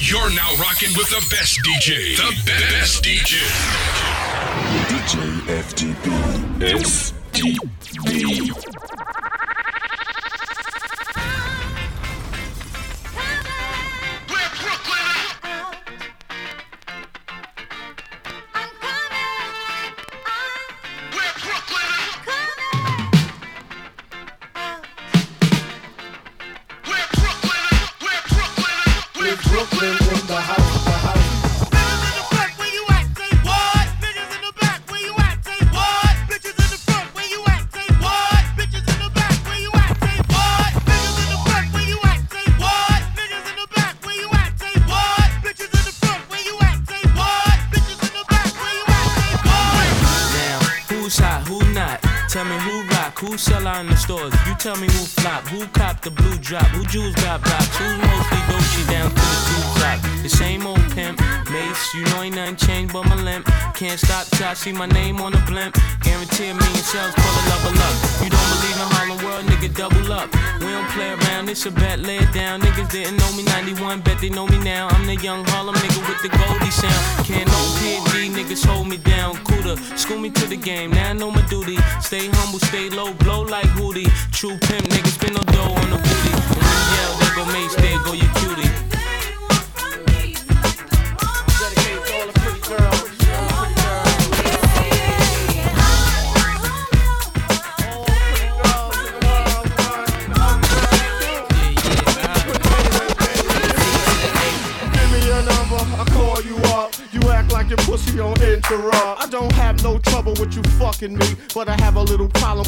You're now rocking with the best DJ. The best DJ. DJ FTP. STB. Who sell out in the stores. You tell me who flop, who cop the blue drop, who jewels got blocks, who's mostly Dolce down to the two top. The same old pimp, Mase, you know ain't nothing changed but my limp. Can't stop till I see my name on the blimp. Guarantee a million sales, pull a level up. You don't believe in Harlem World, nigga, double up. We don't play around, it's a bet, lay it down. Niggas didn't know me 91, bet they know me now. I'm the young Harlem nigga with the Goldie sound. Can't no PD, niggas hold me down. Cooler, school me to the game, now I know my duty. Stay humble, stay low, blow like Hootie. True pimp, niggas spin no dough on the booty. And when yell, there go Mase, there go your cutie. Like your pussy on interrupt. I don't have no trouble with you fucking me, but I have a little problem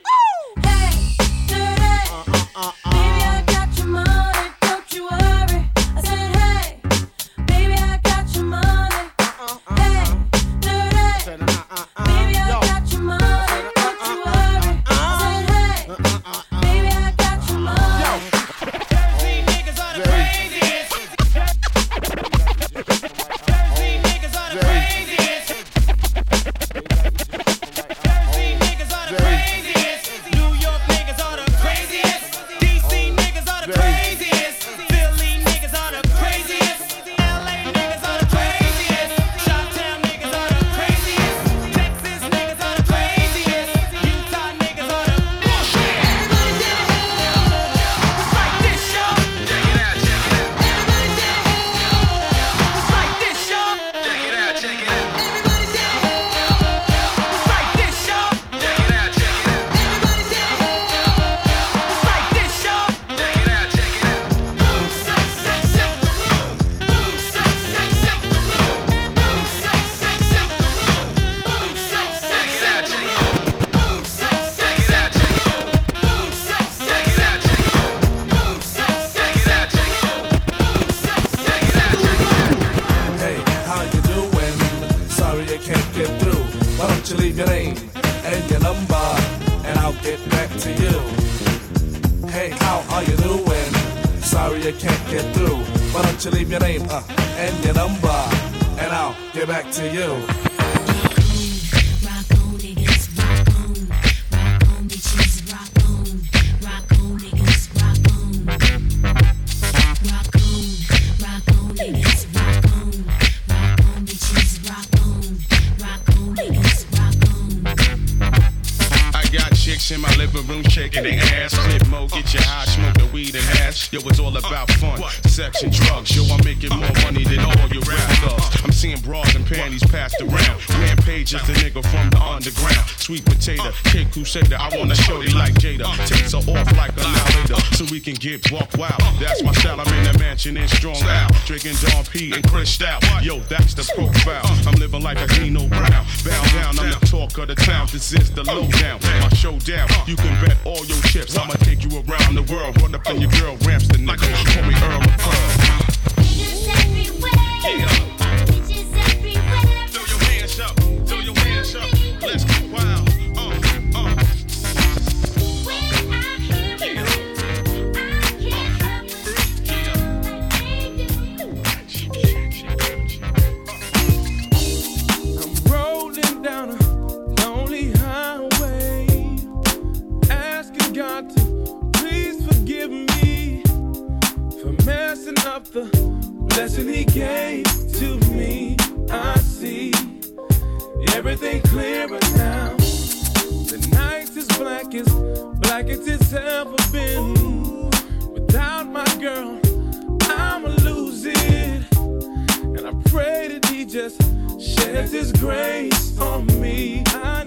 Hey, can't get through. Why don't you leave your name and your number, and I'll get back to you. Hey, how are you doing? Sorry I can't get through. Why don't you leave your name uh, and your number, and I'll get back to you. Shaking their ass. Weed and hash. Yo, it's all about fun, sex and drugs. Yo, I'm making more money than all your rap thugs. I'm seeing bras and panties passed around. Rampage is the nigga from the underground. Sweet potato, kick crusader. I wanna show you like Jada. Takes her off like a later, so we can get walk wild. That's my style. I'm in the mansion in strong out, drinking Dom P and Chris Cristal. Yo, that's the profile. I'm living like a Nino Brown. Bow down, I'm the talk of the town. This is the lowdown. My showdown. You can bet all your chips. I'ma take you around the world. Run in your girl, ramps the nigga. Call me Earl of Pearl. girl, I'ma lose it. And I pray that he just sheds his grace on me. I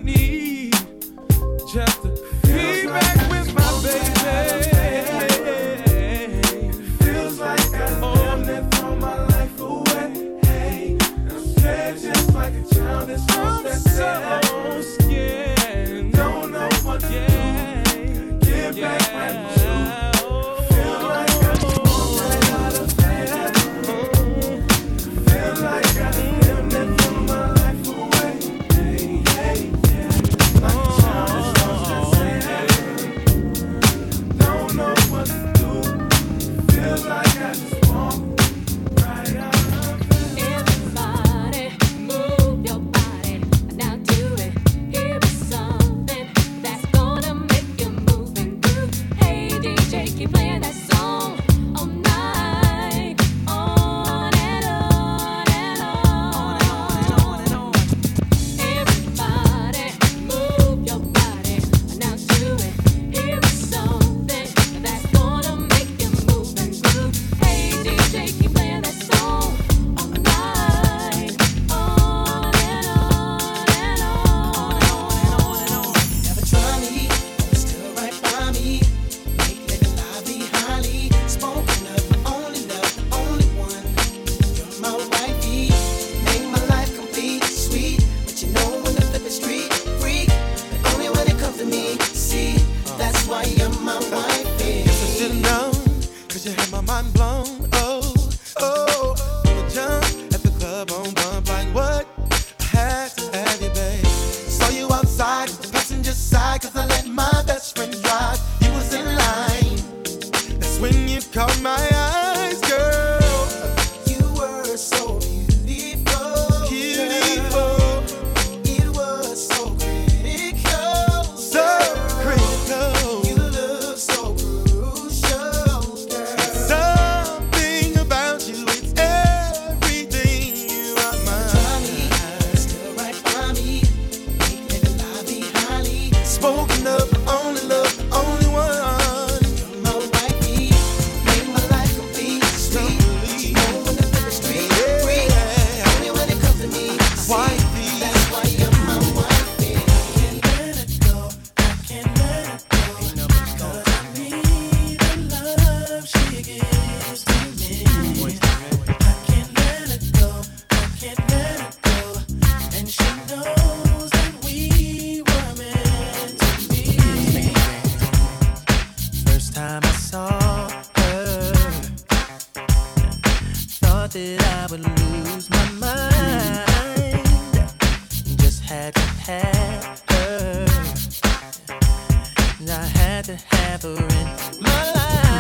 to have her in my life.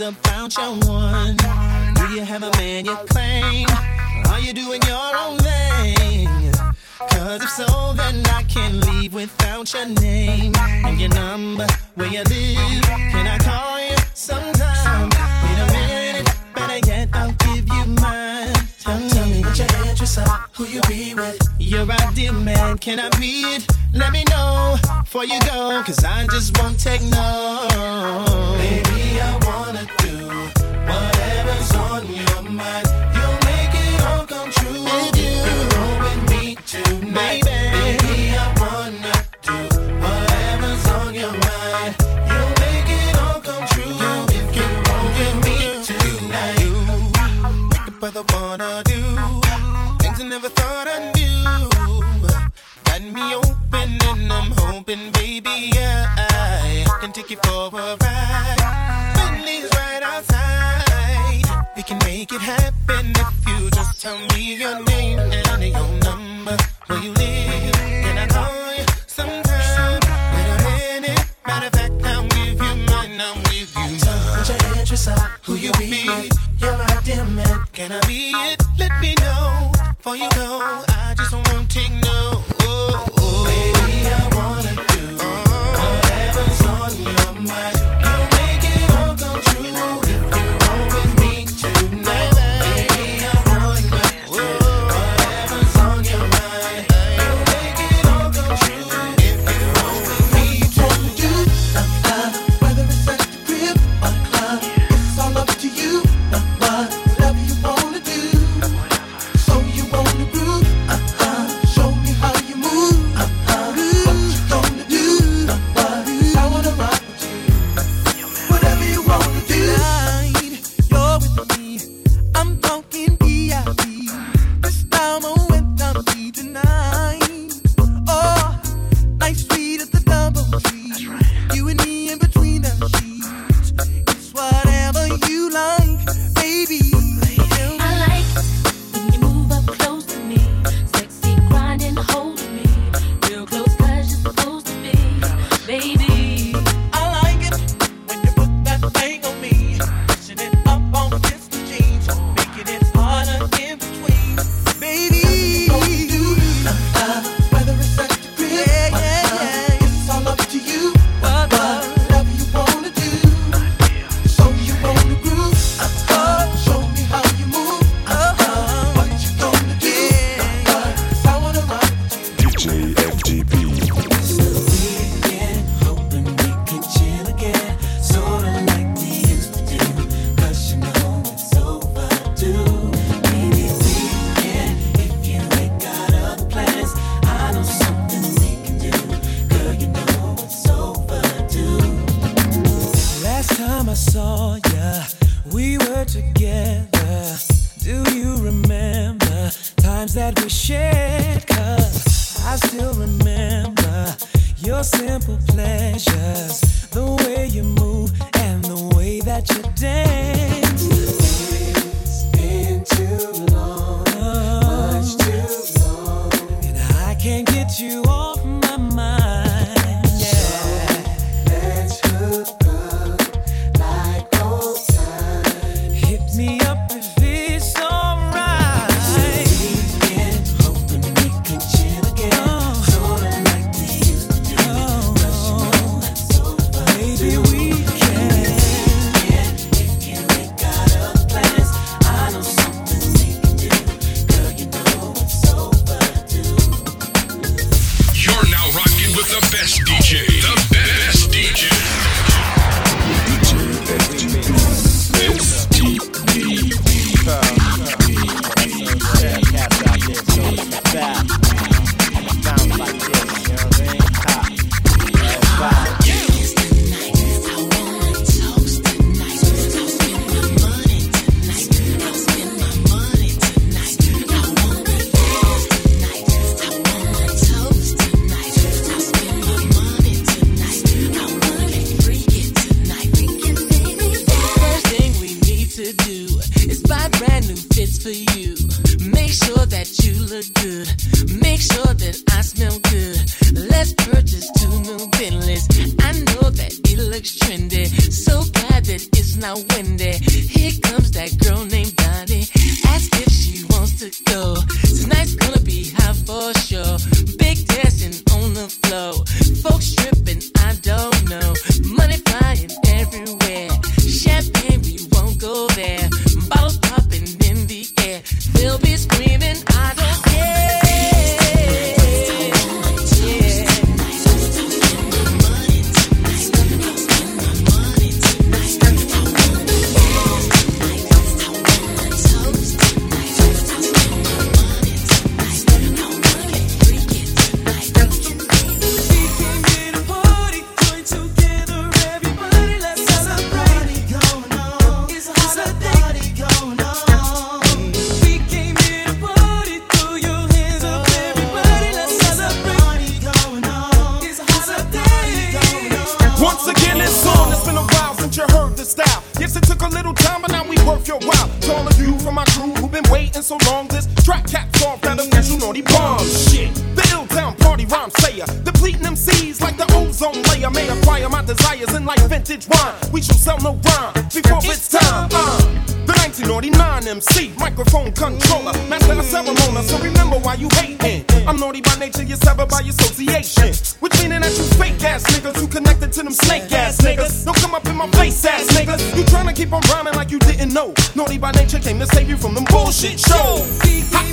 things about your one. Do you have a man you claim? Are you doing your own thing? Cause if so, then I can't leave without your name and your number, where you live. Can I call you sometime? Wait a minute, better yet, I'll give you mine. Tell, tell me what your address are, who you be with. Your ideal man, can I be it? Let me know before you go, cause I just won't take no do? tell me your name and I need your number. good. Make sure that I smell good. Let's purchase. Rhyme sayer, depleting MCs like the ozone layer. May acquire my desires in like vintage wine. We shall sell no rhyme before it's time. Uh, the 1999 MC, microphone controller, master of ceremony. So remember why you hating. I'm naughty by nature, you're severed by association. Which meaning that you fake ass niggas who connected to them snake ass niggas. Don't come up in my face ass niggas. You tryna keep on rhyming like you didn't know. Naughty by nature came to save you from them bullshit shows. Ha.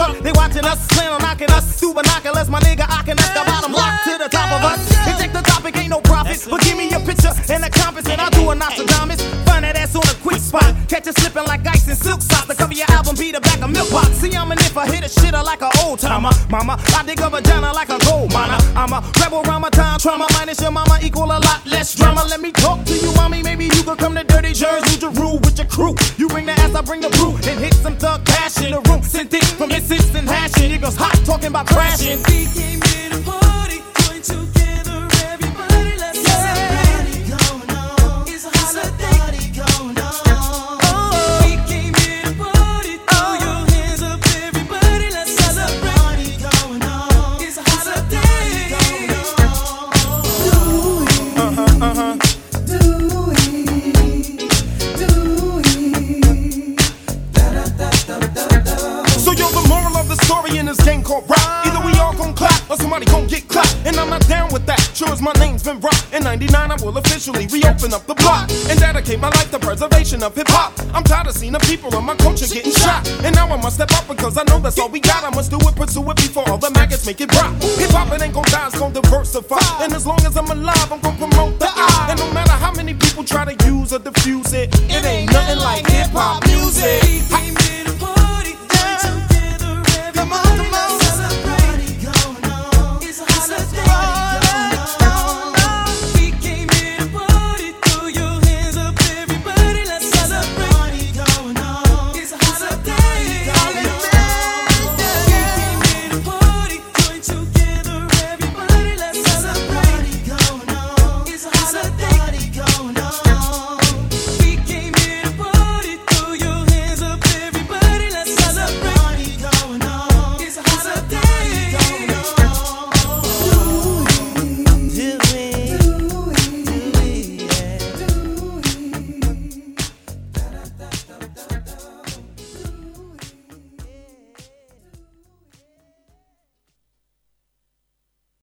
PSC and G truck. They watching us, on knocking us through binoculars. My nigga, I can us the bottom lock to the top of us. And check the topic, ain't no profit. But give me a picture and a compass, and I'll do a Nostradamus. Find that ass on a quick spot. Catch it slipping like ice and silk socks. The cover your album be the back of milk box. See, I'm an if I hit a shitter like an old timer. Mama, I dig a vagina like a gold miner. I'm a rebel my time trauma. Minus your mama equal a lot less drama. Let me talk to you, mommy. Maybe you could come to Dirty Jersey, New Jeru with your crew. You bring the ass, I bring the brew. And hit some thug cash in The room sent it hashing. Niggas hot talking about crashing. We came here to get clapped. And I'm not down with that. Sure as my name's been rocked. In 99, I will officially reopen up the block and dedicate my life to preservation of hip hop. I'm tired of seeing the people of my culture getting shot. And now I must step up because I know that's all we got. I must do it, pursue it before all the maggots make it rock. Hip hop, it ain't gon' die, it's gon' diversify. And as long as I'm alive, I'm gon' promote the I. And no matter how many people try to use or diffuse it, it ain't nothing like hip hop music.